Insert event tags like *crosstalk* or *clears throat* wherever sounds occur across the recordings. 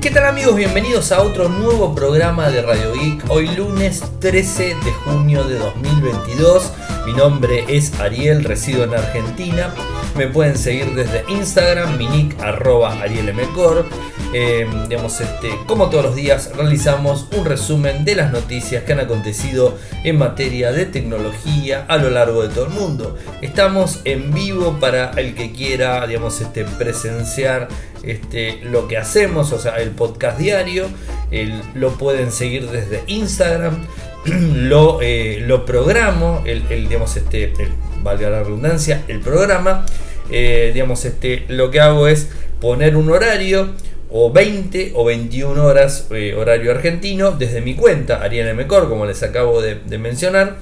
¿Qué tal amigos? Bienvenidos a otro nuevo programa de Radio Geek. Hoy lunes 13 de junio de 2022. Mi nombre es Ariel, resido en Argentina. Me pueden seguir desde Instagram, mi nick arroba arielmcor. Eh, digamos, este, como todos los días, realizamos un resumen de las noticias que han acontecido en materia de tecnología a lo largo de todo el mundo. Estamos en vivo para el que quiera, digamos, este, presenciar este, lo que hacemos, o sea, el podcast diario. lo pueden seguir desde Instagram. *clears throat* lo, eh, lo programo, el, digamos, este, valga la redundancia, el programa. Eh, digamos, este, lo que hago es poner un horario o 20 o 21 horas eh, horario argentino desde mi cuenta, Ariana Mecor, como les acabo de, mencionar.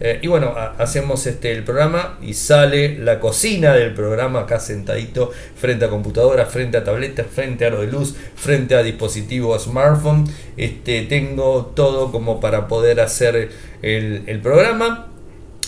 Eh, y bueno, hacemos este, el programa y sale la cocina del programa acá sentadito frente a computadora, frente a tableta, frente a de luz, frente a dispositivo smartphone. Este, tengo todo como para poder hacer el programa.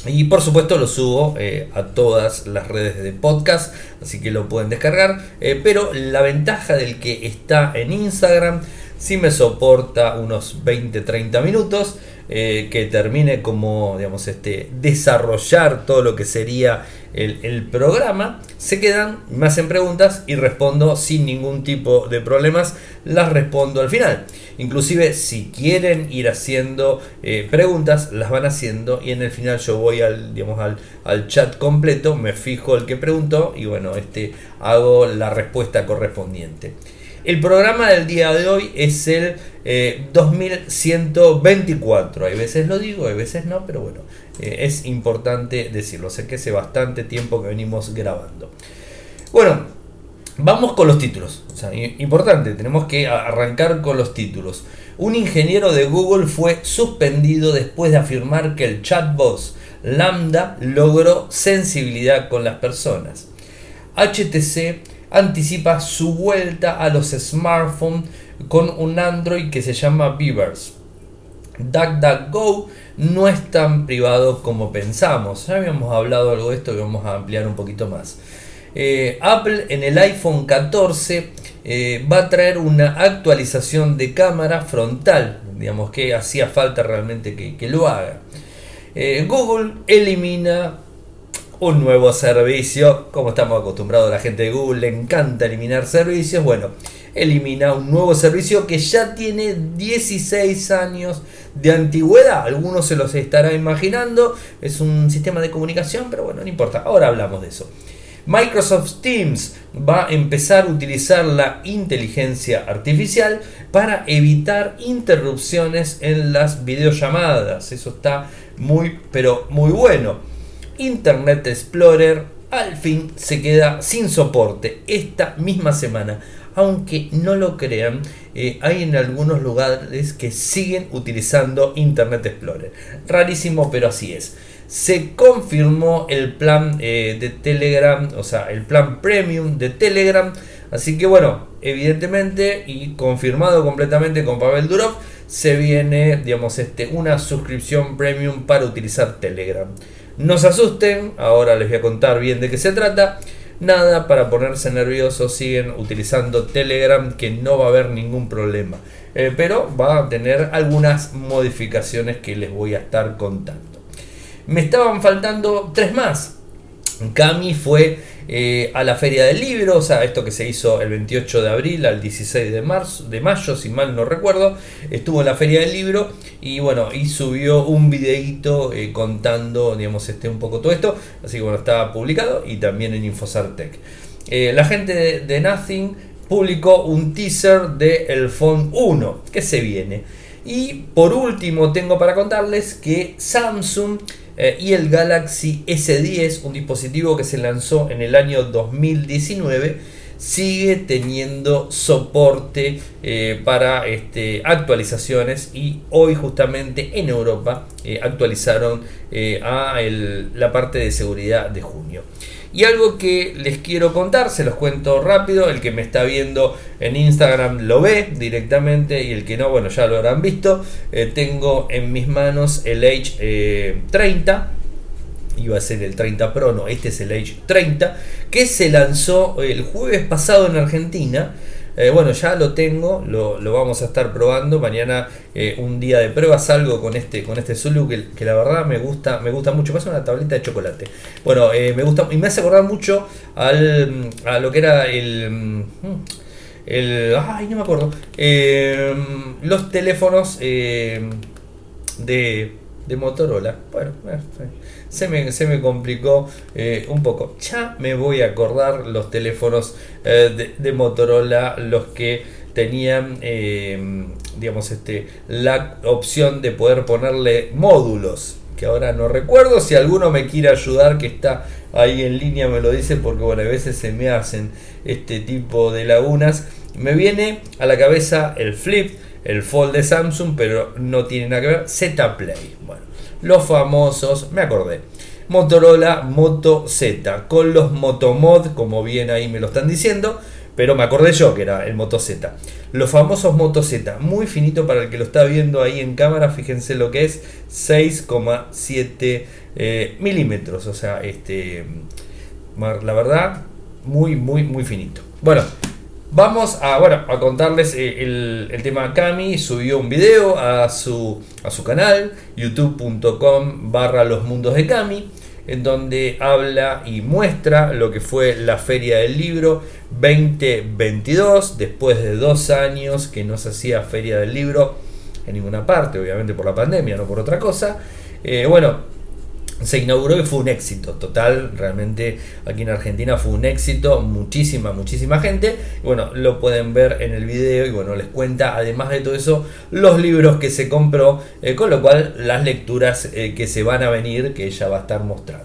Y por supuesto lo subo eh, a todas las redes de podcast, así que lo pueden descargar. Eh, pero la ventaja del que está en Instagram, si me soporta unos 20-30 minutos. Eh, que termine como, digamos, este, desarrollar todo lo que sería el, programa, se quedan, me hacen preguntas y respondo sin ningún tipo de problemas, las respondo al final. Inclusive si quieren ir haciendo eh, preguntas, las van haciendo y en el final yo voy al, digamos, al, al, chat completo, me fijo el que preguntó y bueno, este, hago la respuesta correspondiente. El programa del día de hoy es el 2124. Eh, hay veces lo digo, hay veces no, pero bueno, eh, es importante decirlo. Sé que hace bastante tiempo que venimos grabando. Bueno, vamos con los títulos. Importante, tenemos que arrancar con los títulos. Un ingeniero de Google fue suspendido después de afirmar que el chatbot Lambda logró sensibilidad con las personas. HTC anticipa su vuelta a los smartphones con un Android que se llama Beavers. DuckDuckGo no es tan privado como pensamos. Ya habíamos hablado algo de esto y vamos a ampliar un poquito más. Eh, Apple en el iPhone 14 eh, va a traer una actualización de cámara frontal. Digamos que hacía falta realmente que, lo haga. Eh, Google elimina un nuevo servicio. Como estamos acostumbrados, la gente de Google le encanta eliminar servicios. Bueno, elimina un nuevo servicio que ya tiene 16 años de antigüedad. Algunos se los estará imaginando. Es un sistema de comunicación, pero bueno, no importa. Ahora hablamos de eso. Microsoft Teams va a empezar a utilizar la inteligencia artificial para evitar interrupciones en las videollamadas. Eso está muy, pero muy bueno. Internet Explorer al fin se queda sin soporte esta misma semana. Aunque no lo crean, eh, hay en algunos lugares que siguen utilizando Internet Explorer. Rarísimo, pero así es. Se confirmó el plan eh, de Telegram, o sea, el plan premium de Telegram. Así que bueno, evidentemente y confirmado completamente con Pavel Durov, se viene, digamos, este, una suscripción premium para utilizar Telegram. No se asusten, ahora les voy a contar bien de qué se trata. Nada para ponerse nerviosos, siguen utilizando Telegram que no va a haber ningún problema. Eh, pero va a tener algunas modificaciones que les voy a estar contando. Me estaban faltando tres más. Cami fue eh, a la Feria del Libro, o sea, esto que se hizo el 28 de abril al 16 de, marzo, de mayo, si mal no recuerdo, estuvo en la Feria del Libro y bueno, y subió un videito eh, contando, digamos, este, un poco todo esto, así que bueno, estaba publicado y también en Infosartec. Eh, la gente de, Nothing publicó un teaser de El Phone 1, que se viene. Y por último tengo para contarles que Samsung eh, y el Galaxy S10, un dispositivo que se lanzó en el año 2019, sigue teniendo soporte eh, para este, actualizaciones y hoy justamente en Europa eh, actualizaron a la parte de seguridad de junio. Y algo que les quiero contar, se los cuento rápido, el que me está viendo en Instagram lo ve directamente y el que no, bueno, ya lo habrán visto. Eh, tengo en mis manos el Age 30, eh, iba a ser el 30 Pro, no, este es el Age 30, que se lanzó el jueves pasado en Argentina. Eh, bueno, ya lo tengo, lo, vamos a estar probando. Mañana eh, un día de prueba salgo con este, con este Zulu que, la verdad me gusta, me gusta mucho. Pasa una tableta de chocolate. Bueno, me gusta y me hace acordar mucho al, a lo que era el. Mm, el ay, no me acuerdo. los teléfonos de, de Motorola. Bueno, se me, se me complicó eh, un poco. Ya me voy a acordar los teléfonos eh, de, Motorola, los que tenían, eh, digamos, este, la opción de poder ponerle módulos. Que ahora no recuerdo. Si alguno me quiere ayudar, que está ahí en línea, me lo dice, porque bueno, a veces se me hacen este tipo de lagunas. Me viene a la cabeza el Flip, el Fold de Samsung, pero no tiene nada que ver. Z Play. Bueno, los famosos, me acordé, Motorola Moto Z, con los Motomod, como bien ahí me lo están diciendo, pero me acordé yo que era el Moto Z. Los famosos Moto Z, muy finito para el que lo está viendo ahí en cámara, fíjense lo que es 6,7 eh, milímetros, o sea, este, la verdad, muy, muy, muy finito. Bueno, Vamos a, bueno, a contarles eh, el, tema Cami. Subió un video a su, a su canal, youtube.com barra los mundos de Cami, en donde habla y muestra lo que fue la feria del libro 2022, después de dos años que no se hacía feria del libro en ninguna parte, obviamente por la pandemia, no por otra cosa. Eh, bueno, se inauguró y fue un éxito total. Realmente aquí en Argentina fue un éxito. Muchísima, muchísima gente. bueno, lo pueden ver en el video y bueno, les cuenta además de todo eso los libros que se compró. Eh, con lo cual las lecturas eh, que se van a venir que ella va a estar mostrando.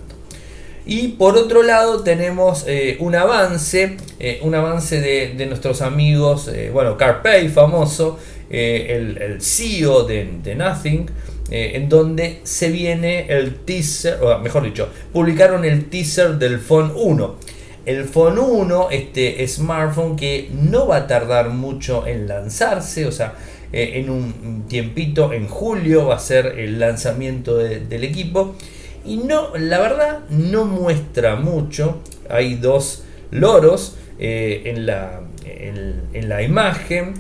Y por otro lado tenemos eh, un avance, un avance de, nuestros amigos, bueno, Carpay famoso, el, el, CEO de, de Nothing, eh, en donde se viene el teaser, o mejor dicho, publicaron el teaser del Phone 1. El Phone 1, este smartphone que no va a tardar mucho en lanzarse, o sea, eh, en un tiempito, en julio va a ser el lanzamiento del equipo. Y no, la verdad, no muestra mucho. Hay dos loros eh, en, la, en, la imagen,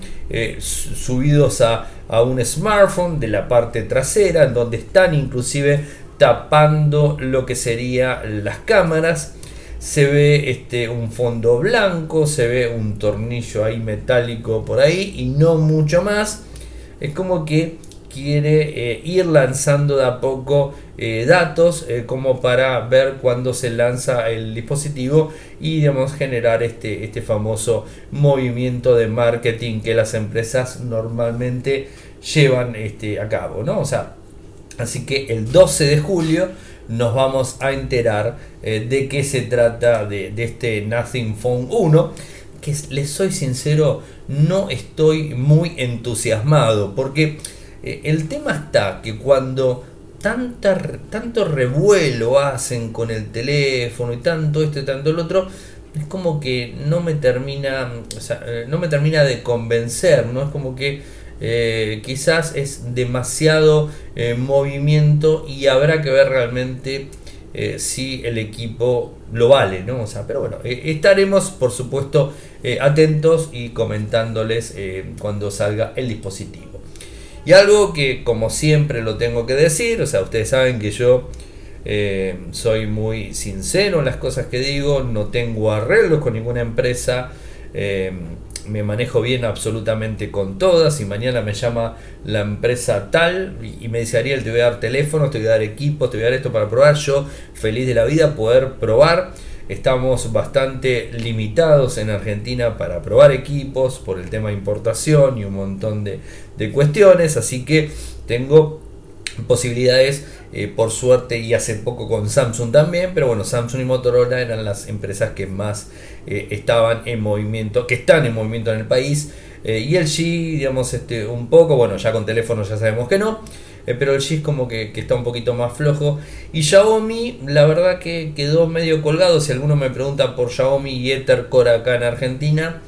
subidos a a un smartphone de la parte trasera, en donde están inclusive tapando lo que serían las cámaras. Se ve este, un fondo blanco, se ve un tornillo ahí metálico por ahí y no mucho más. Es como que quiere eh, ir lanzando de a poco eh, datos eh, como para ver cuándo se lanza el dispositivo y digamos, generar este, este famoso movimiento de marketing que las empresas normalmente llevan este, a cabo, ¿no? O sea, así que el 12 de julio nos vamos a enterar de qué se trata de, de este Nothing Phone 1 que les soy sincero, no estoy muy entusiasmado porque eh, el tema está que cuando tanta, tanto revuelo hacen con el teléfono y tanto esto y tanto el otro, es como que no me termina, eh, no me termina de convencer, ¿no? Es como que eh, quizás es demasiado movimiento y habrá que ver realmente si el equipo lo vale, ¿no? O sea, pero bueno, estaremos por supuesto atentos y comentándoles cuando salga el dispositivo. Y algo que como siempre lo tengo que decir, o sea, ustedes saben que yo eh, soy muy sincero en las cosas que digo, no tengo arreglos con ninguna empresa, eh, me manejo bien absolutamente con todas y mañana me llama la empresa tal y, me dice Ariel, te voy a dar teléfono, te voy a dar equipo, te voy a dar esto para probar, yo feliz de la vida poder probar. Estamos bastante limitados en Argentina para probar equipos por el tema de importación y un montón de, cuestiones, así que tengo posibilidades eh, por suerte y hace poco con Samsung también, pero bueno, Samsung y Motorola eran las empresas que más eh, estaban en movimiento, que están en movimiento en el país. Eh, y el G, digamos, este, un poco, bueno, ya con teléfono ya sabemos que no. Eh, pero el G como que, está un poquito más flojo. Y Xiaomi, la verdad que quedó medio colgado. Si alguno me pregunta por Xiaomi y Ethercore acá en Argentina,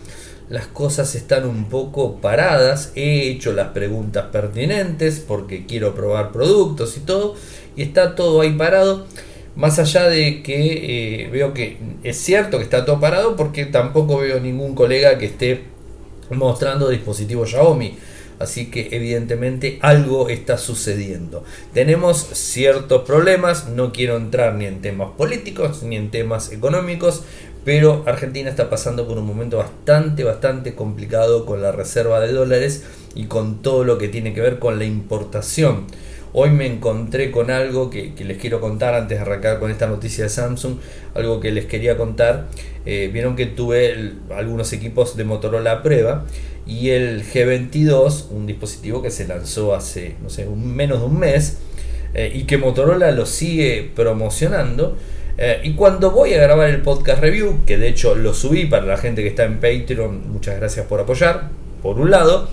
las cosas están un poco paradas. He hecho las preguntas pertinentes porque quiero probar productos y todo. Y está todo ahí parado. Más allá de que eh, veo que es cierto que está todo parado porque tampoco veo ningún colega que esté mostrando dispositivos Xiaomi. Así que evidentemente algo está sucediendo. Tenemos ciertos problemas, no quiero entrar ni en temas políticos ni en temas económicos, pero Argentina está pasando por un momento bastante, bastante complicado con la reserva de dólares y con todo lo que tiene que ver con la importación. Hoy me encontré con algo que, les quiero contar antes de arrancar con esta noticia de Samsung, algo que les quería contar. Eh, vieron que tuve algunos equipos de Motorola a prueba y el G22, un dispositivo que se lanzó hace, no sé, un, menos de un mes eh, y que Motorola lo sigue promocionando. Eh, y cuando voy a grabar el podcast review, que de hecho lo subí para la gente que está en Patreon, muchas gracias por apoyar, por un lado.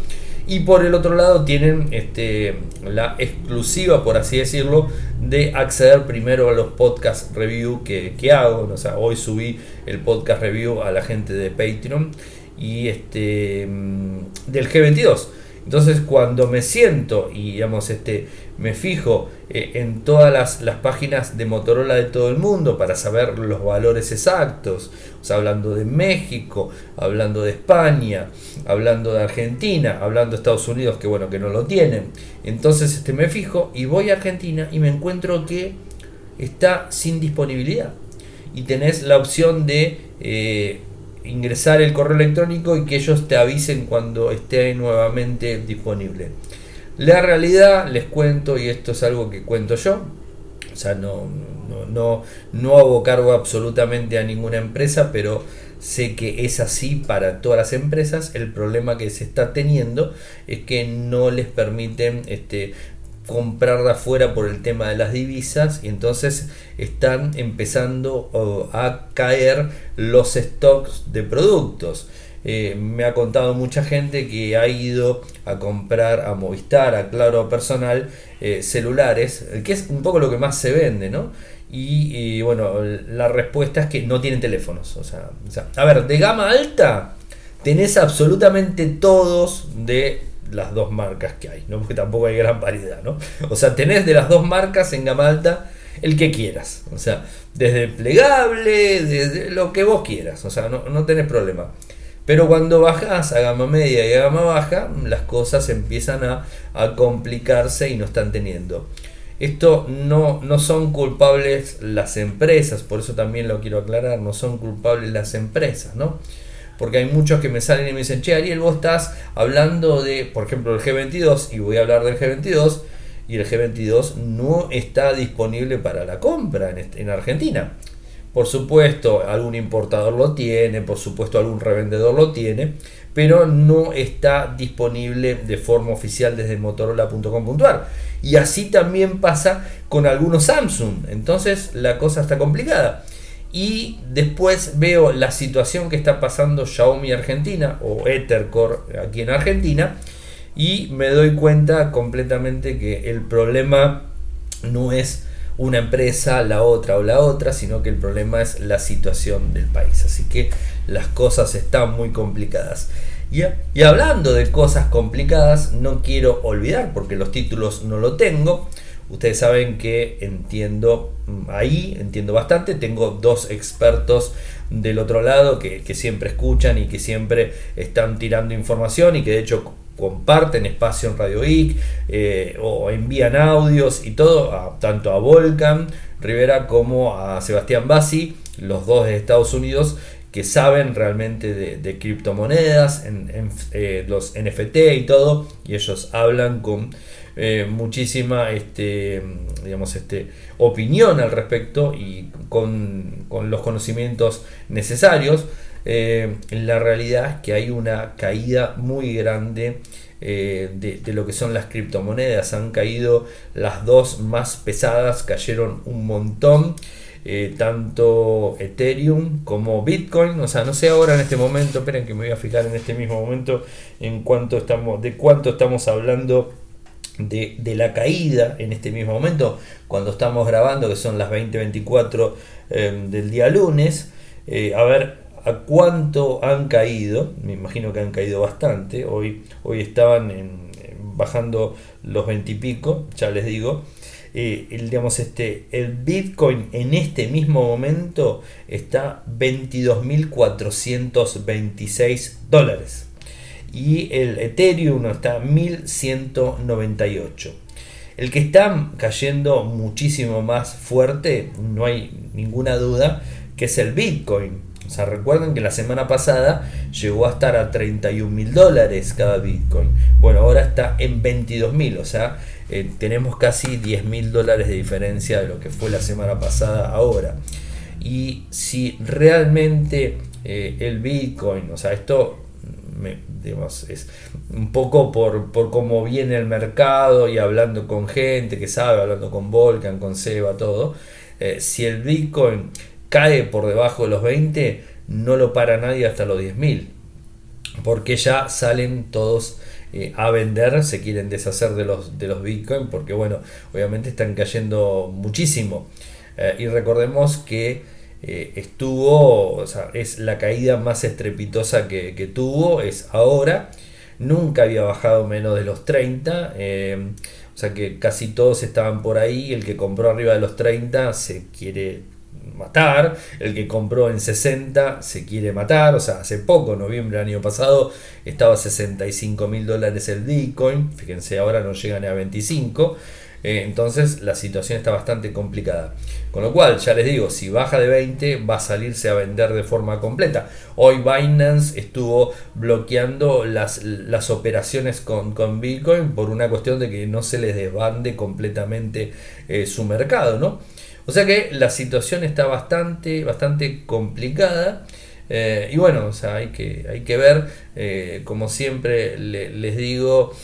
Y por el otro lado tienen este, la exclusiva, por así decirlo, de acceder primero a los podcast review que, hago. O sea, hoy subí el podcast review a la gente de Patreon y este mm, del G22. Entonces cuando me siento y digamos este me fijo eh, en todas las, páginas de Motorola de todo el mundo para saber los valores exactos, o sea, hablando de México, hablando de España, hablando de Argentina, hablando de Estados Unidos que bueno que no lo tienen. Entonces este me fijo y voy a Argentina y me encuentro que está sin disponibilidad y tenés la opción de eh, ingresar el correo electrónico y que ellos te avisen cuando esté nuevamente disponible. La realidad, les cuento, y esto es algo que cuento yo, o sea, no, no, no, no hago cargo absolutamente a ninguna empresa, pero sé que es así para todas las empresas. El problema que se está teniendo es que no les permiten este, comprar de afuera por el tema de las divisas y entonces están empezando a caer los stocks de productos. Eh, me ha contado mucha gente que ha ido a comprar a Movistar, a Claro Personal, eh, celulares, que es un poco lo que más se vende, ¿no? Y, bueno, la respuesta es que no tienen teléfonos. O sea, a ver, de gama alta tenés absolutamente todos de las dos marcas que hay, ¿no? Porque tampoco hay gran variedad, ¿no? O sea, tenés de las dos marcas en gama alta el que quieras. O sea, desde plegable, desde lo que vos quieras. O sea, no, tenés problema. Pero cuando bajas a gama media y a gama baja, las cosas empiezan a, a complicarse y no están teniendo. Esto no, no son culpables las empresas, por eso también lo quiero aclarar, no son culpables las empresas, ¿no? Porque hay muchos que me salen y me dicen, che, Ariel, vos estás hablando de, por ejemplo, el G22 y voy a hablar del G22 y el G22 no está disponible para la compra en, Argentina. Por supuesto, algún importador lo tiene, por supuesto, algún revendedor lo tiene, pero no está disponible de forma oficial desde motorola.com.ar. Y así también pasa con algunos Samsung. Entonces la cosa está complicada y después veo la situación que está pasando Xiaomi Argentina o Ethercore aquí en Argentina y me doy cuenta completamente que el problema no es una empresa, la otra o la otra, sino que el problema es la situación del país. Así que las cosas están muy complicadas. Y, y hablando de cosas complicadas, no quiero olvidar, porque los títulos no lo tengo, Ustedes saben que entiendo mm, ahí, entiendo bastante. Tengo dos expertos del otro lado que, siempre escuchan y que siempre están tirando información y que de hecho comparten espacio en Radio Geek eh, o envían audios y todo, tanto a Volcan Rivera como a Sebastián Bassi, los dos de Estados Unidos, que saben realmente de, criptomonedas, en, eh, los NFT y todo, y ellos hablan con eh, muchísima este, digamos, este, opinión al respecto y con, los conocimientos necesarios. Eh, la realidad es que hay una caída muy grande eh, de, lo que son las criptomonedas. Han caído las dos más pesadas, cayeron un montón. tanto Ethereum como Bitcoin, o sea, no sé ahora en este momento, esperen que me voy a fijar en este mismo momento en cuánto estamos, de cuánto estamos hablando de, la caída en este mismo momento, cuando estamos grabando, que son las 20.24 eh, del día lunes, eh, a ver a cuánto han caído, me imagino que han caído bastante, hoy, hoy estaban bajando los 20 y pico, ya les digo, eh, el, digamos, este, el Bitcoin en este mismo momento está 22.426 dólares. Y el Ethereum está a 1198. El que está cayendo muchísimo más fuerte, no hay ninguna duda, que es el Bitcoin. O sea, recuerden que la semana pasada llegó a estar a 31 mil dólares cada Bitcoin. Bueno, ahora está en 22 mil, o sea, eh, tenemos casi 10 mil dólares de diferencia de lo que fue la semana pasada ahora. Y si realmente eh, el Bitcoin, o sea, esto digamos, es un poco por, por cómo viene el mercado y hablando con gente que sabe, hablando con Volcan, con Seba, todo. Eh, si el Bitcoin cae por debajo de los 20, no lo para nadie hasta los 10.000. Porque ya salen todos eh, a vender, se quieren deshacer de los, de los Bitcoin, porque bueno, obviamente están cayendo muchísimo. Eh, y recordemos que eh, estuvo, o sea, es la caída más estrepitosa que, tuvo, es ahora. Nunca había bajado menos de los 30. o sea que casi todos estaban por ahí. El que compró arriba de los 30 se quiere matar, el que compró en 60 se quiere matar, o sea, hace poco, noviembre del año pasado, estaba a 65 mil dólares el Bitcoin, fíjense, ahora no llegan a 25, eh, entonces la situación está bastante complicada. Con lo cual, ya les digo, si baja de 20 va a salirse a vender de forma completa. Hoy Binance estuvo bloqueando las, las operaciones con, con Bitcoin por una cuestión de que no se les desbande completamente eh, su mercado, ¿no? O sea que la situación está bastante, bastante complicada. Eh, y bueno, o sea, hay que, hay que ver, como siempre les digo,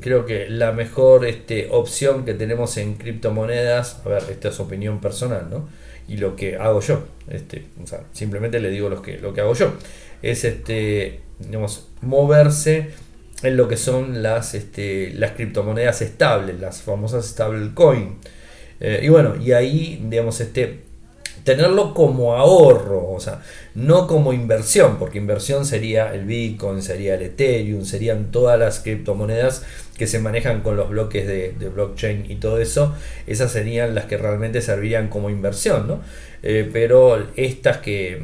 creo que la mejor este, opción que tenemos en criptomonedas, a ver, esta es opinión personal, ¿no? Y lo que hago yo, este, o sea, simplemente le digo lo que, lo que hago yo, es este, digamos, moverse en lo que son las, este, las criptomonedas estables, las famosas stablecoin. Eh, y bueno, y ahí, digamos, este, tenerlo como ahorro, o sea, no como inversión, porque inversión sería el Bitcoin, sería el Ethereum, serían todas las criptomonedas que se manejan con los bloques de, blockchain y todo eso, esas serían las que realmente servirían como inversión, ¿no? Eh, pero estas que,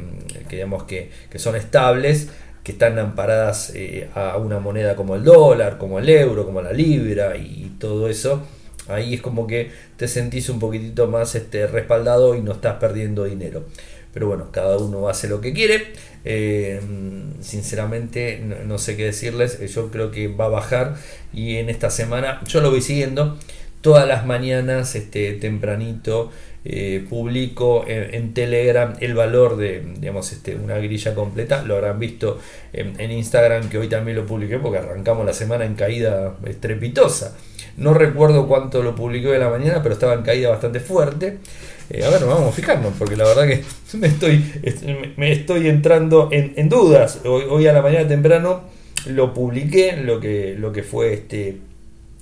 digamos que, son estables, que están amparadas eh, a una moneda como el dólar, como el euro, como la libra y todo eso, Ahí es como que te sentís un poquitito más este, respaldado y no estás perdiendo dinero. Pero bueno, cada uno hace lo que quiere. Eh, sinceramente, no, sé qué decirles. Yo creo que va a bajar. Y en esta semana, yo lo voy siguiendo. Todas las mañanas, este, tempranito, eh, publico en, Telegram el valor de digamos, este, una grilla completa. Lo habrán visto en, en Instagram, que hoy también lo publiqué porque arrancamos la semana en caída estrepitosa. No recuerdo cuánto lo publicó de la mañana, pero estaba en caída bastante fuerte. Eh, a ver, vamos a fijarnos, porque la verdad que *laughs* me estoy, me estoy entrando en, dudas. Hoy, a la mañana temprano lo publiqué, lo que, lo que fue este,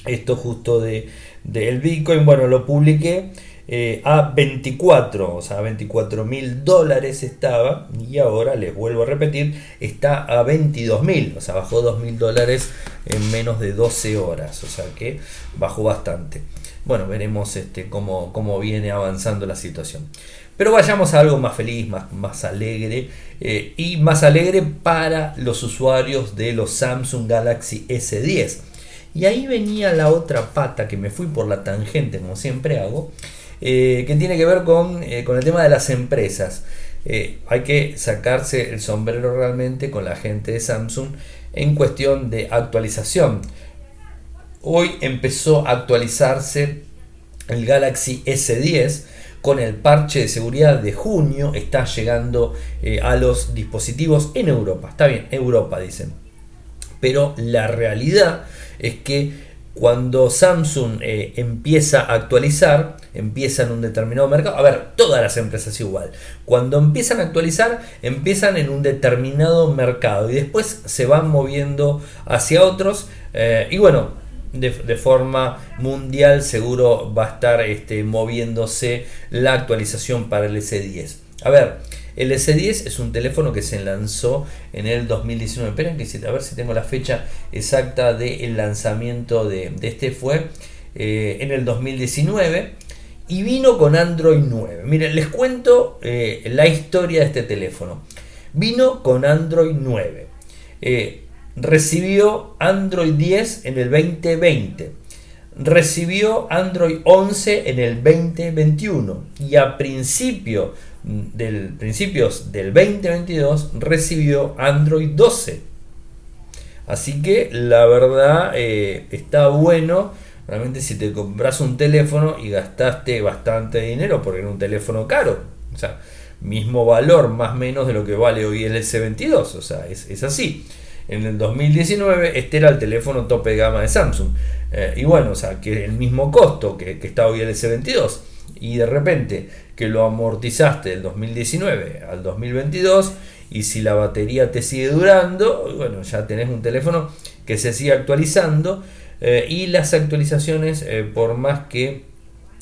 esto justo de, del Bitcoin. Bueno, lo publiqué eh, a 24, o sea, a 24 mil dólares estaba y ahora les vuelvo a repetir, está a 22 mil, o sea, bajó 2 mil dólares en menos de 12 horas, o sea que bajó bastante. Bueno, veremos este, cómo, cómo viene avanzando la situación. Pero vayamos a algo más feliz, más, más alegre eh, y más alegre para los usuarios de los Samsung Galaxy S10. Y ahí venía la otra pata que me fui por la tangente, como siempre hago, eh, que tiene que ver con, eh, con, el tema de las empresas. Eh, hay que sacarse el sombrero realmente con la gente de Samsung en cuestión de actualización. Hoy empezó a actualizarse el Galaxy S10 con el parche de seguridad de junio. Está llegando a los dispositivos en Europa. Está bien, Europa dicen. Pero la realidad es que cuando Samsung eh, empieza a actualizar, empieza en un determinado mercado. A ver, todas las empresas igual. Cuando empiezan a actualizar, empiezan en un determinado mercado y después se van moviendo hacia otros. Eh, y bueno, de, forma mundial seguro va a estar este, moviéndose la actualización para el S10. A ver, el S10 es un teléfono que se lanzó en el 2019. Esperen que a ver si tengo la fecha exacta del lanzamiento de, este. Fue eh, en el 2019 y vino con Android 9. Miren, les cuento eh, la historia de este teléfono. Vino con Android 9. Eh, recibió Android 10 en el 2020, recibió Android 11 en el 2021 y a principio del, principios del 2022 recibió Android 12. Así que la verdad eh, está bueno. Realmente si te compras un teléfono y gastaste bastante dinero porque era un teléfono caro. O sea, mismo valor más o menos de lo que vale hoy el S22. O sea, es, así. En el 2019 este era el teléfono tope de gama de Samsung. Eh, y bueno, o sea, que el mismo costo que, que está hoy el S22 y de repente que lo amortizaste del 2019 al 2022 y si la batería te sigue durando, bueno, ya tenés un teléfono que se sigue actualizando eh, y las actualizaciones eh, por más que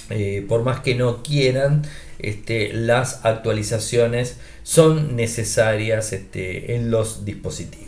eh, por más que no quieran este, las actualizaciones son necesarias este, en los dispositivos.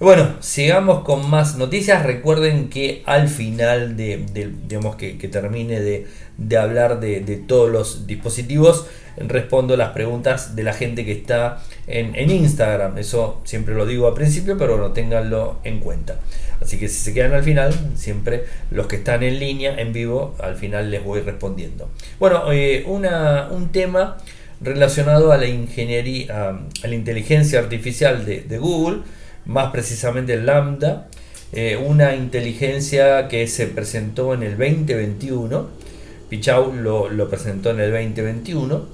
Bueno, sigamos con más noticias. Recuerden que al final de, digamos que, termine de, hablar de, todos los dispositivos, respondo las preguntas de la gente que está en, Instagram. Eso siempre lo digo al principio, pero bueno, ténganlo en cuenta. Así que si se quedan al final, siempre los que están en línea, en vivo, al final les voy respondiendo. Bueno, eh, un tema relacionado a la ingeniería, a, la inteligencia artificial de Google más precisamente Lambda, eh, una inteligencia que se presentó en el 2021, Pichau lo, presentó en el 2021,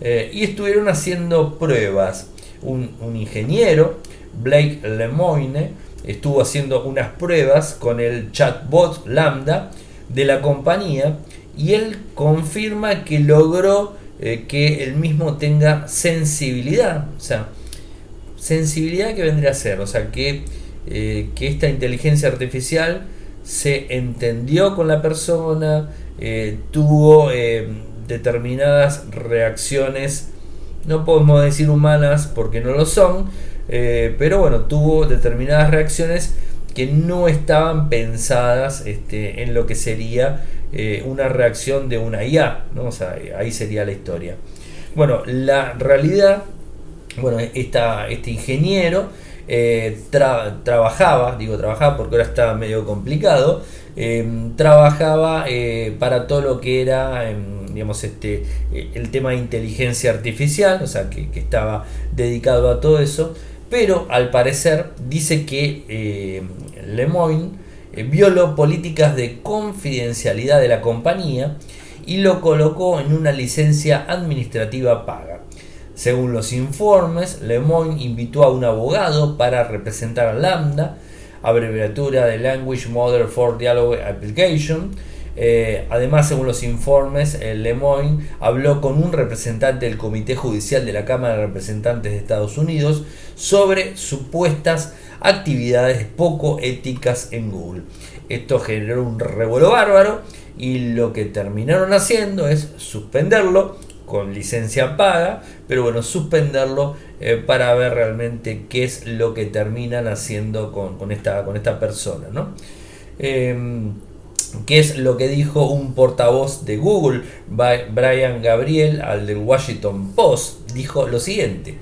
eh, y estuvieron haciendo pruebas. Un, ingeniero, Blake Lemoyne, estuvo haciendo unas pruebas con el chatbot Lambda de la compañía y él confirma que logró eh, que el mismo tenga sensibilidad, sensibilidad que vendría a ser, o sea, que, eh, que esta inteligencia artificial se entendió con la persona, eh, tuvo eh, determinadas reacciones, no podemos decir humanas porque no lo son, pero bueno, tuvo determinadas reacciones que no estaban pensadas este, en lo que sería una reacción de una IA, ¿no? o sea, ahí sería la historia. Bueno, la realidad bueno, este ingeniero eh, trabajaba, digo trabajaba porque ahora está medio complicado, em, trabajaba eh, para todo lo que era, em, digamos, este, el tema de inteligencia artificial, o sea, que, estaba dedicado a todo eso, pero al parecer dice que eh, Lemoyne violó políticas de confidencialidad de la compañía y lo colocó en una licencia administrativa paga. Según los informes, Lemoyne invitó a un abogado para representar a Lambda, abreviatura de Language Model for Dialogue Application. Eh, además, según los informes, eh, Lemoyne habló con un representante del Comité Judicial de la Cámara de Representantes de Estados Unidos sobre supuestas actividades poco éticas en Google. Esto generó un revuelo bárbaro y lo que terminaron haciendo es suspenderlo con licencia paga, pero bueno, suspenderlo eh, para ver realmente qué es lo que terminan haciendo con, esta, con esta persona, ¿no? Em, ¿Qué es lo que dijo un portavoz de Google, Brian Gabriel, al del Washington Post? Dijo lo siguiente.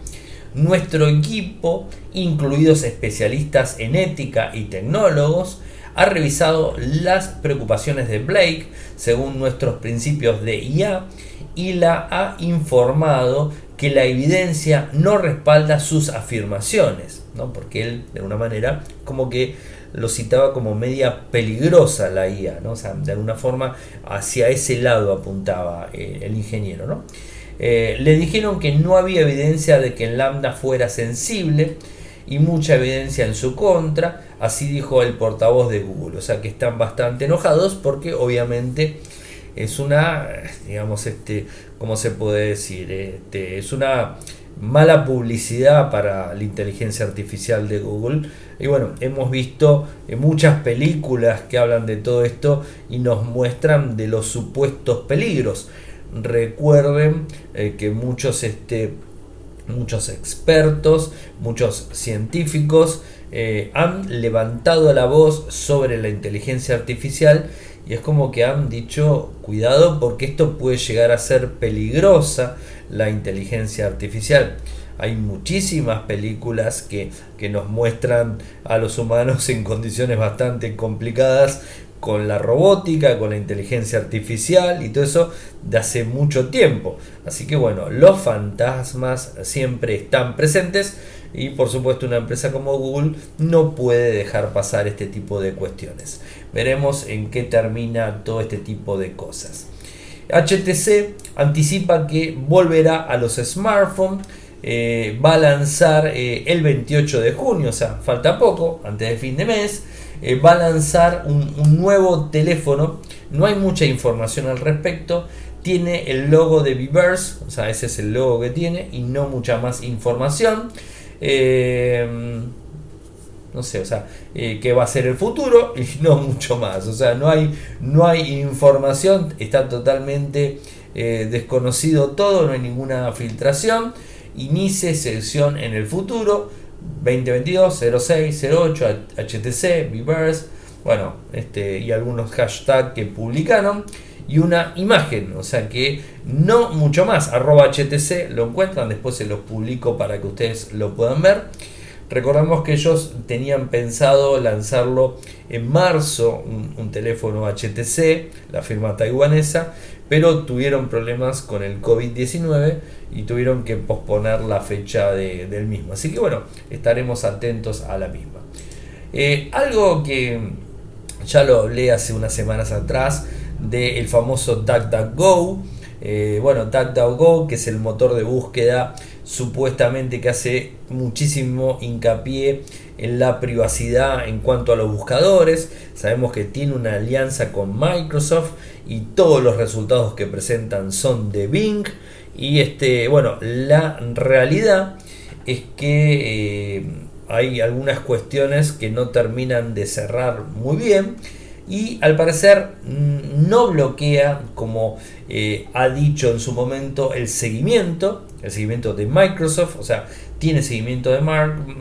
Nuestro equipo, incluidos especialistas en ética y tecnólogos, ha revisado las preocupaciones de Blake según nuestros principios de IA y la ha informado que la evidencia no respalda sus afirmaciones, ¿no? porque él de alguna manera como que lo citaba como media peligrosa la IA, ¿no? de alguna forma hacia ese lado apuntaba eh, el ingeniero. ¿no? Eh, le dijeron que no había evidencia de que el lambda fuera sensible y mucha evidencia en su contra, así dijo el portavoz de Google, o sea que están bastante enojados porque obviamente es una, digamos, este, ¿cómo se puede decir? Este, es una mala publicidad para la inteligencia artificial de Google. Y bueno, hemos visto muchas películas que hablan de todo esto y nos muestran de los supuestos peligros. Recuerden eh, que muchos, este, muchos expertos, muchos científicos eh, han levantado la voz sobre la inteligencia artificial y es como que han dicho, cuidado porque esto puede llegar a ser peligrosa la inteligencia artificial. hay muchísimas películas que, que nos muestran a los humanos *laughs* en condiciones bastante complicadas con la robótica, con la inteligencia artificial y todo eso de hace mucho tiempo. Así que bueno, los fantasmas siempre están presentes y por supuesto una empresa como Google no puede dejar pasar este tipo de cuestiones. Veremos en qué termina todo este tipo de cosas. HTC anticipa que volverá a los smartphones. Eh, va a lanzar eh, el 28 de junio, o sea, falta poco, antes del fin de mes. Eh, va a lanzar un, nuevo teléfono. No hay mucha información al respecto. Tiene el logo de Viverse, o sea, ese es el logo que tiene y no mucha más información. No sé, o sea, qué va a ser el futuro *laughs* y no mucho más. O sea, no hay, no hay información, está totalmente desconocido todo, no hay ninguna filtración. Inicie sesión en el futuro 2022, 06, 08, HTC, Viverse, bueno, este, y algunos hashtags que publicaron y una imagen, o sea que no mucho más, HTC lo encuentran, después se los publico para que ustedes lo puedan ver. Recordamos que ellos tenían pensado lanzarlo en marzo, un, teléfono HTC, la firma taiwanesa, pero tuvieron problemas con el COVID-19 y tuvieron que posponer la fecha del mismo. Así que bueno, estaremos atentos a la misma. Eh, algo que ya lo hablé hace unas semanas atrás del famoso DuckDuckGo. Eh, bueno, DuckDuckGo, que es el motor de búsqueda supuestamente que hace muchísimo hincapié en la privacidad en cuanto a los buscadores. Sabemos que tiene una alianza con Microsoft y todos los resultados que presentan son de Bing. Y este, bueno, la realidad es que eh, hay algunas cuestiones que no terminan de cerrar muy bien y al parecer mm, no bloquea, como eh, ha dicho en su momento, el seguimiento, el seguimiento de Microsoft, o sea, tiene seguimiento de,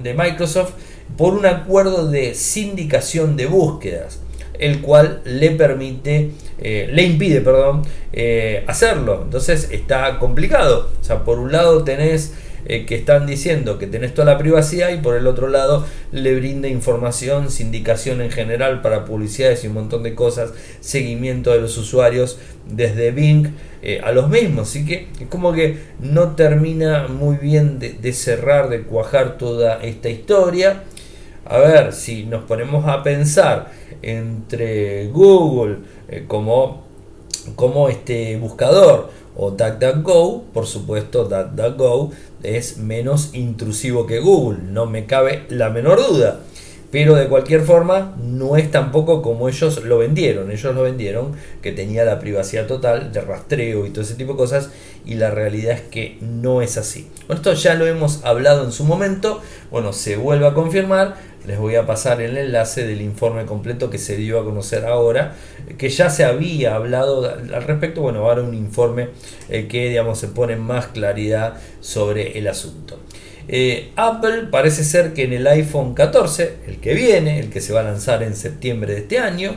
de Microsoft por un acuerdo de sindicación de búsquedas, el cual le permite, eh, le impide, perdón, eh, hacerlo. Entonces está complicado. O sea, por un lado tenés eh, que están diciendo que tenés toda la privacidad y por el otro lado le brinda información, sindicación en general para publicidades y un montón de cosas, seguimiento de los usuarios desde Bing eh, a los mismos. Así que es como que no termina muy bien de, cerrar, de cuajar toda esta historia. A ver, si nos ponemos a pensar entre Google eh, como, como este buscador o DuckDuckGo, por supuesto DuckDuckGo es menos intrusivo que Google, no me cabe la menor duda. Pero de cualquier forma no es tampoco como ellos lo vendieron. Ellos lo vendieron que tenía la privacidad total de rastreo y todo ese tipo de cosas y la realidad es que no es así. Esto ya lo hemos hablado en su momento. Bueno, se vuelve a confirmar les voy a pasar el enlace del informe completo que se dio a conocer ahora, que ya se había hablado al respecto, bueno, ahora un informe eh, que digamos se pone más claridad sobre el asunto. Eh, Apple parece ser que en el iPhone 14, el que viene, el que se va a lanzar en septiembre de este año,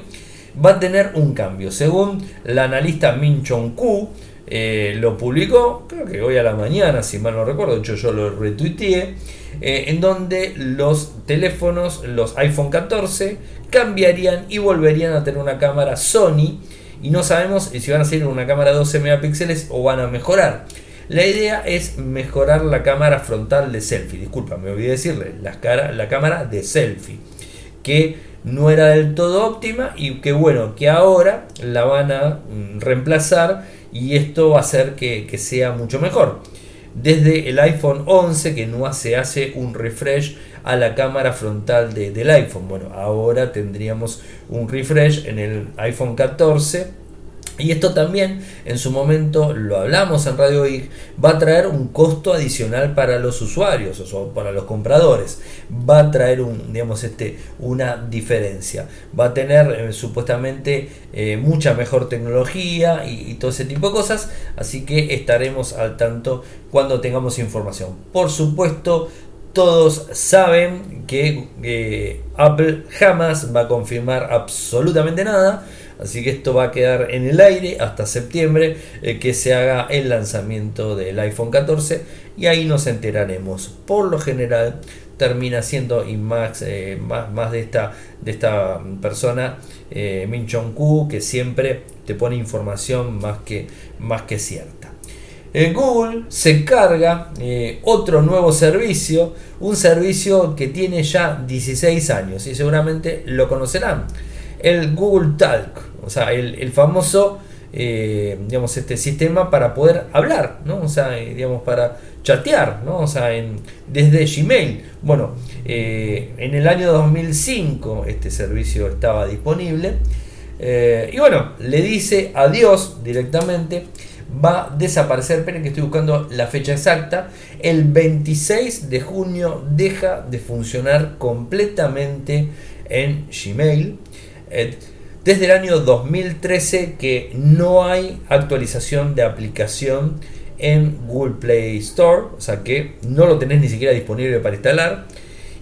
va a tener un cambio. Según la analista Min Chong Ku, eh, lo publicó, creo que hoy a la mañana, si mal no recuerdo, de hecho yo lo retuiteé eh, en donde los teléfonos, los iPhone 14, cambiarían y volverían a tener una cámara Sony. Y no sabemos si van a ser una cámara de 12 megapíxeles o van a mejorar. La idea es mejorar la cámara frontal de selfie. Disculpa, me olvidé decirle, la, cara, la cámara de selfie. Que no era del todo óptima y que bueno, que ahora la van a mm, reemplazar y esto va a hacer que, que sea mucho mejor desde el iPhone 11 que no se hace un refresh a la cámara frontal del iPhone. Bueno, ahora tendríamos un refresh en el iPhone 14 y esto también en su momento lo hablamos en Radio Geek, va a traer un costo adicional para los usuarios o para los compradores. Va a traer un, digamos, este, una diferencia. Va a tener eh, supuestamente eh, mucha mejor tecnología y, todo ese tipo de cosas. Así que estaremos al tanto cuando tengamos información. Por supuesto, todos saben que eh, Apple jamás va a confirmar absolutamente nada Así que esto va a quedar en el aire hasta septiembre eh, que se haga el lanzamiento del iPhone 14 y ahí nos enteraremos. Por lo general termina siendo y más, eh, más, de, esta, de esta persona, eh, Min Chong Ku, que siempre te pone información más que, más que cierta. Google se carga otro nuevo servicio, un servicio que tiene ya 16 años y seguramente lo conocerán el Google Talk, o sea, el, famoso, eh, digamos, este sistema para poder hablar, ¿no? O sea, eh, digamos, para chatear, ¿no? O sea, en, desde Gmail. Bueno, eh, en el año 2005 este servicio estaba disponible. y bueno, le dice adiós directamente. Va a desaparecer, esperen que estoy buscando la fecha exacta. El 26 de junio deja de funcionar completamente en Gmail. Desde el año 2013 que no hay actualización de aplicación en Google Play Store, o sea que no lo tenés ni siquiera disponible para instalar,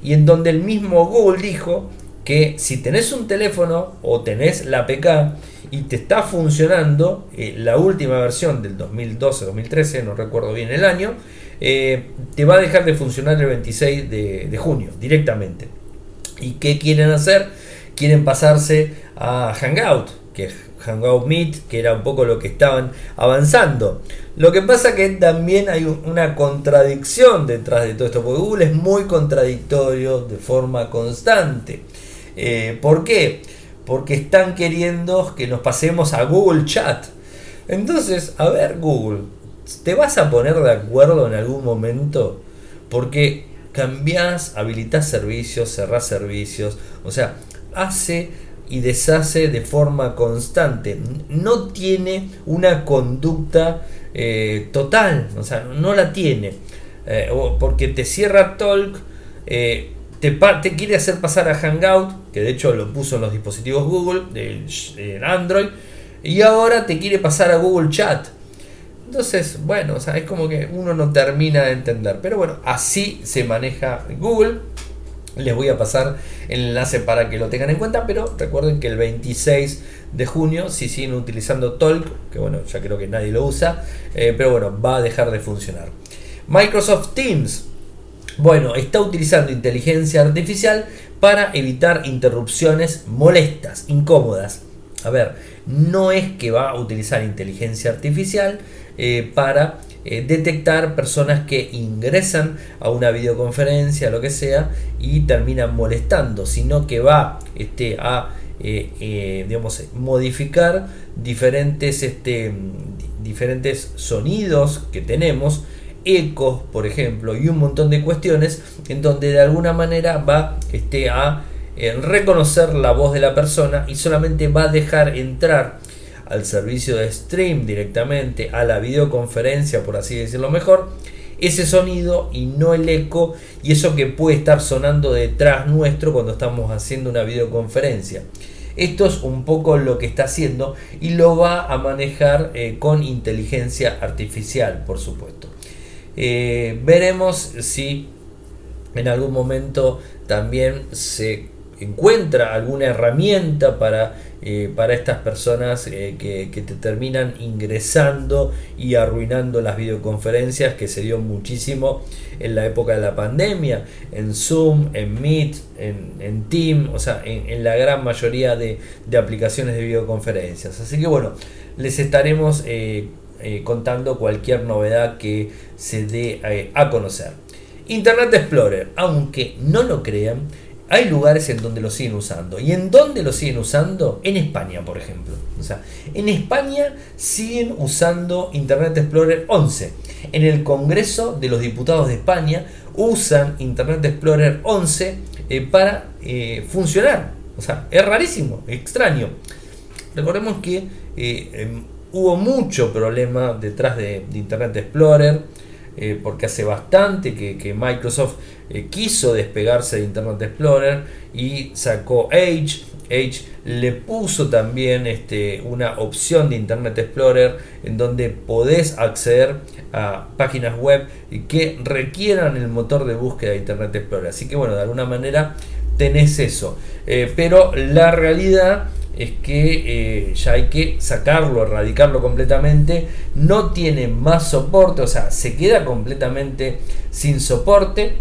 y en donde el mismo Google dijo que si tenés un teléfono o tenés la APK y te está funcionando eh, la última versión del 2012-2013, no recuerdo bien el año, eh, te va a dejar de funcionar el 26 de junio directamente. ¿Y qué quieren hacer? Quieren pasarse a Hangout, que Hangout Meet, que era un poco lo que estaban avanzando. Lo que pasa que también hay una contradicción detrás de todo esto, porque Google es muy contradictorio de forma constante. Eh, ¿Por qué? Porque están queriendo que nos pasemos a Google Chat. Entonces, a ver Google, ¿te vas a poner de acuerdo en algún momento? Porque cambias, habilitas servicios, cerrás servicios. O sea, hace y deshace de forma constante. No tiene una conducta eh, total, o sea, no la tiene. Eh, porque te cierra Talk, eh, te, te, quiere hacer pasar a Hangout, que de hecho lo puso en los dispositivos Google, de, Android, y ahora te quiere pasar a Google Chat. Entonces, bueno, o sea, es como que uno no termina de entender. Pero bueno, así se maneja Google. Les voy a pasar el enlace para que lo tengan en cuenta, pero recuerden que el 26 de junio, si siguen utilizando Talk, que bueno, ya creo que nadie lo usa, eh, pero bueno, va a dejar de funcionar. Microsoft Teams, bueno, está utilizando inteligencia artificial para evitar interrupciones molestas, incómodas. A ver, no es que va a utilizar inteligencia artificial eh, para eh, detectar personas que ingresan a una videoconferencia, lo que sea, y terminan molestando, sino que va este, a eh, eh, digamos, modificar diferentes, este, diferentes sonidos que tenemos, ecos, por ejemplo, y un montón de cuestiones en donde de alguna manera va este, a reconocer la voz de la persona y solamente va a dejar entrar al servicio de stream directamente, a la videoconferencia, por así decirlo mejor, ese sonido y no el eco y eso que puede estar sonando detrás nuestro cuando estamos haciendo una videoconferencia. Esto es un poco lo que está haciendo y lo va a manejar eh, con inteligencia artificial, por supuesto. Eh, veremos si en algún momento también se encuentra alguna herramienta para eh, para estas personas eh, que, te terminan ingresando y arruinando las videoconferencias que se dio muchísimo en la época de la pandemia, en Zoom, en Meet, en, en Team, o sea, en, la gran mayoría de, aplicaciones de videoconferencias. Así que bueno, les estaremos eh, contando cualquier novedad que se dé a conocer. Internet Explorer, aunque no lo crean, hay lugares en donde lo siguen usando. ¿Y en dónde lo siguen usando? En España, por ejemplo. O sea, en España siguen usando Internet Explorer 11. En el Congreso de los Diputados de España usan Internet Explorer 11 eh, para eh, funcionar. O sea, es rarísimo, extraño. Recordemos que eh, em, hubo mucho problema detrás de Internet Explorer porque hace bastante que, Microsoft eh, quiso despegarse de Internet Explorer y sacó Edge. Edge le puso también este, una opción de Internet Explorer en donde podés acceder a páginas web que requieran el motor de búsqueda de Internet Explorer. Así que bueno, de alguna manera tenés eso. Eh, pero la realidad es que eh, ya hay que sacarlo, erradicarlo completamente. No tiene más soporte, o sea, se queda completamente sin soporte.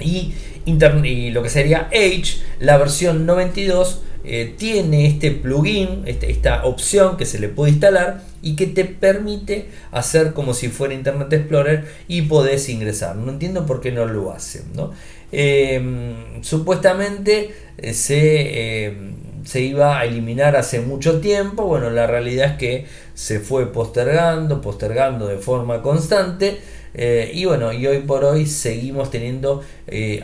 Y, y lo que sería Edge, la versión 92, eh, tiene este plugin, este, esta opción que se le puede instalar y que te permite hacer como si fuera Internet Explorer y podés ingresar. No entiendo por qué no lo hacen. Em, supuestamente eh, se, em, se, iba a eliminar hace mucho tiempo. Bueno, la realidad es que se fue postergando, postergando de forma constante. Eh, y bueno, y hoy por hoy seguimos teniendo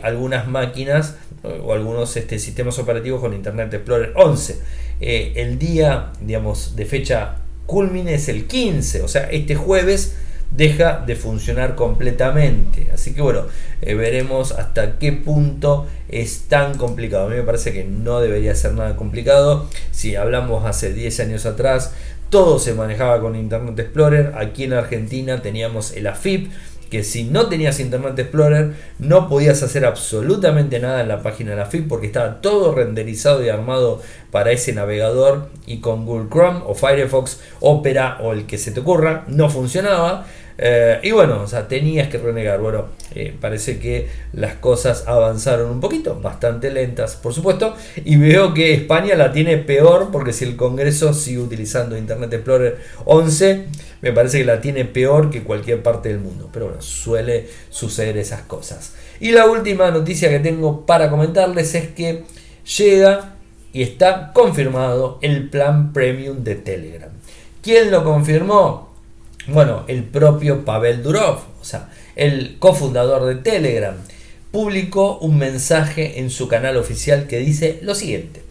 algunas máquinas o algunos este, sistemas operativos con Internet Explorer 11. Eh, el día, digamos, de fecha culmine es el 15, o sea, este jueves deja de funcionar completamente. Así que bueno, eh, veremos hasta qué punto es tan complicado. A mí me parece que no debería ser nada complicado. Si hablamos hace 10 años atrás, todo se manejaba con Internet Explorer. Aquí en Argentina teníamos el AFIP, que si no tenías Internet Explorer no podías hacer absolutamente nada en la página de la FIP porque estaba todo renderizado y armado para ese navegador y con Google Chrome o Firefox, Opera o el que se te ocurra no funcionaba. Eh, y bueno, o sea, tenías que renegar. Bueno, eh, parece que las cosas avanzaron un poquito, bastante lentas, por supuesto. Y veo que España la tiene peor porque si el Congreso sigue utilizando Internet Explorer 11, me parece que la tiene peor que cualquier parte del mundo. Pero bueno, suele suceder esas cosas. Y la última noticia que tengo para comentarles es que llega y está confirmado el plan premium de Telegram. ¿Quién lo confirmó? Bueno, el propio Pavel Durov, o sea, el cofundador de Telegram, publicó un mensaje en su canal oficial que dice lo siguiente.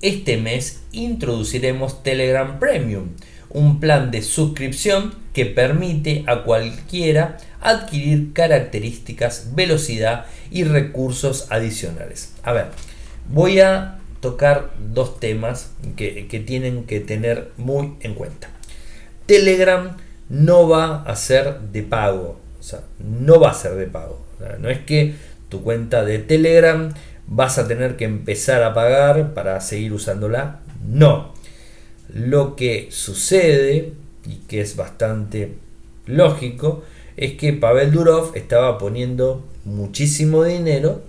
Este mes introduciremos Telegram Premium, un plan de suscripción que permite a cualquiera adquirir características, velocidad y recursos adicionales. A ver, voy a tocar dos temas que, tienen que tener muy en cuenta. Telegram no va a ser de pago, o sea, no va a ser de pago. no es que tu cuenta de Telegram vas a tener que empezar a pagar para seguir usándola. No. Lo que sucede, y que es bastante lógico, es que Pavel Durov estaba poniendo muchísimo dinero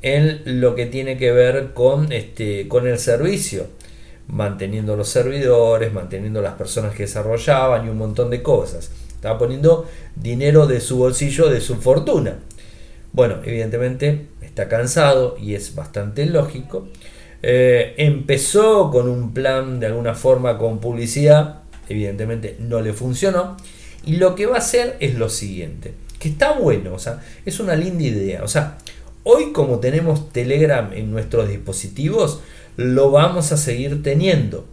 en lo que tiene que ver con, este, con el servicio, manteniendo los servidores, manteniendo las personas que desarrollaban y un montón de cosas. Estaba poniendo dinero de su bolsillo, de su fortuna. Bueno, evidentemente está cansado y es bastante lógico. Eh, empezó con un plan de alguna forma con publicidad, evidentemente no le funcionó. Y lo que va a hacer es lo siguiente, que está bueno, o sea, es una linda idea. O sea, hoy como tenemos Telegram en nuestros dispositivos, lo vamos a seguir teniendo.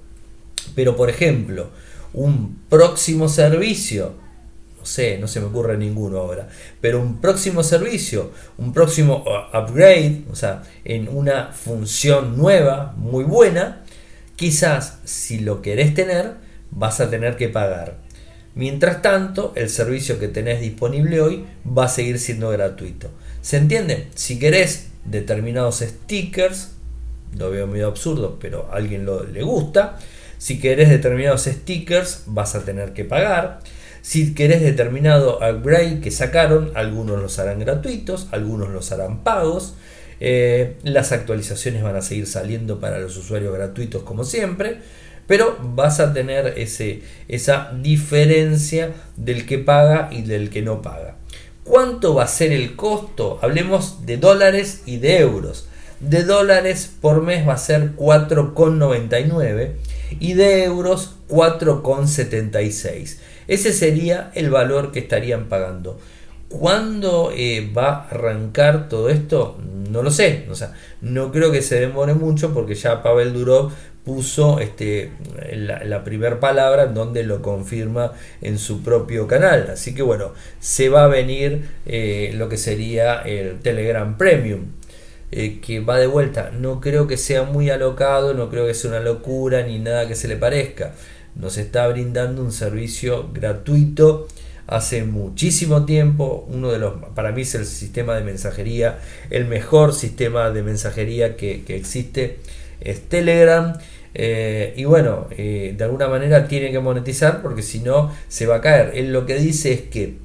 Pero por ejemplo, un próximo servicio sé, no se me ocurre ninguno ahora, pero un próximo servicio, un próximo uh, upgrade, o sea, en una función nueva, muy buena, quizás si lo querés tener, vas a tener que pagar. Mientras tanto, el servicio que tenés disponible hoy va a seguir siendo gratuito. ¿Se entiende? Si querés determinados stickers, lo veo medio absurdo, pero a alguien lo, le gusta. Si querés determinados stickers, vas a tener que pagar. Si querés determinado upgrade que sacaron, algunos los harán gratuitos, algunos los harán pagos. Eh, las actualizaciones van a seguir saliendo para los usuarios gratuitos como siempre, pero vas a tener ese, esa diferencia del que paga y del que no paga. ¿Cuánto va a ser el costo? Hablemos de dólares y de euros. De dólares por mes va a ser 4,99 y de euros 4,76. Ese sería el valor que estarían pagando. ¿Cuándo eh, va a arrancar todo esto? No lo sé. O sea, no creo que se demore mucho porque ya Pavel Durov puso este, la, primera palabra en donde lo confirma en su propio canal. Así que bueno, se va a venir eh, lo que sería el Telegram Premium. Eh, que va de vuelta. No creo que sea muy alocado, no creo que sea una locura ni nada que se le parezca nos está brindando un servicio gratuito hace muchísimo tiempo. Uno de los, para mí es el sistema de mensajería, el mejor sistema de mensajería que, existe es Telegram. Eh, y bueno, eh, de alguna manera tiene que monetizar porque si no se va a caer. Él lo que dice es que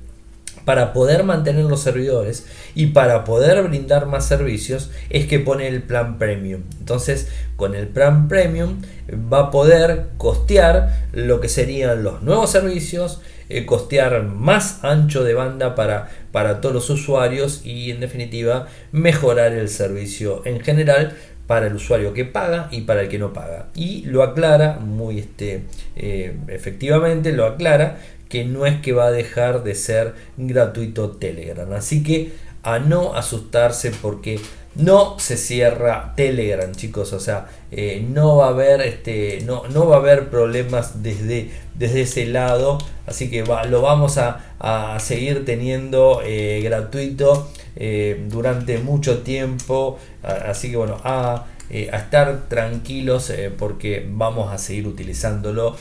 para poder mantener los servidores y para poder brindar más servicios es que pone el plan premium. Entonces, con el plan premium va a poder costear lo que serían los nuevos servicios, eh, costear más ancho de banda para, para todos los usuarios y en definitiva mejorar el servicio en general para el usuario que paga y para el que no paga. Y lo aclara muy este, eh, efectivamente, lo aclara que no es que va a dejar de ser gratuito Telegram. Así que a no asustarse porque no se cierra Telegram, chicos. O sea, eh, no va a haber este, no, no va a haber problemas desde, desde ese lado. Así que lo vamos a, seguir teniendo eh, gratuito eh, durante mucho tiempo. Así que bueno, a, a estar tranquilos porque vamos a seguir utilizándolo.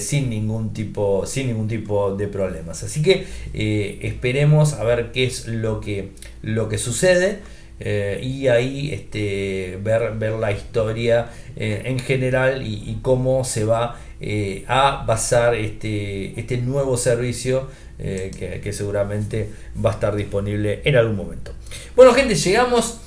Sin, ningún tipo, sin ningún tipo de problemas. Así que esperemos a ver qué es lo que, lo que sucede. Eh, y ahí este, ver, ver la historia en general y, cómo se va a basar este, este nuevo servicio que, seguramente va a estar disponible en algún momento. Bueno gente, llegamos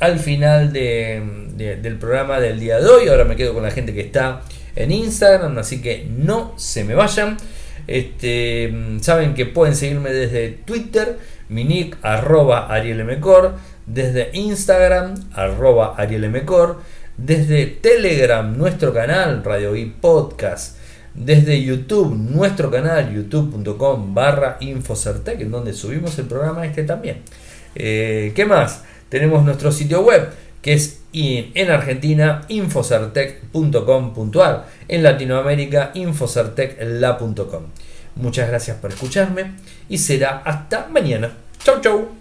al final del programa del día de hoy. Ahora me quedo con la gente que está en Instagram, así que no se me vayan. Este, saben que pueden seguirme desde Twitter, mi nick arroba arielmcor, desde Instagram arroba arielmcor, desde Telegram nuestro canal Radio y Podcast, desde YouTube nuestro canal youtube.com barra infocertec en donde subimos el programa este también. Eh, ¿Qué más? Tenemos nuestro sitio web que es en Argentina infocertec.com.ar, en Latinoamérica infocertecla.com. Muchas gracias por escucharme y será hasta mañana. Chau chau.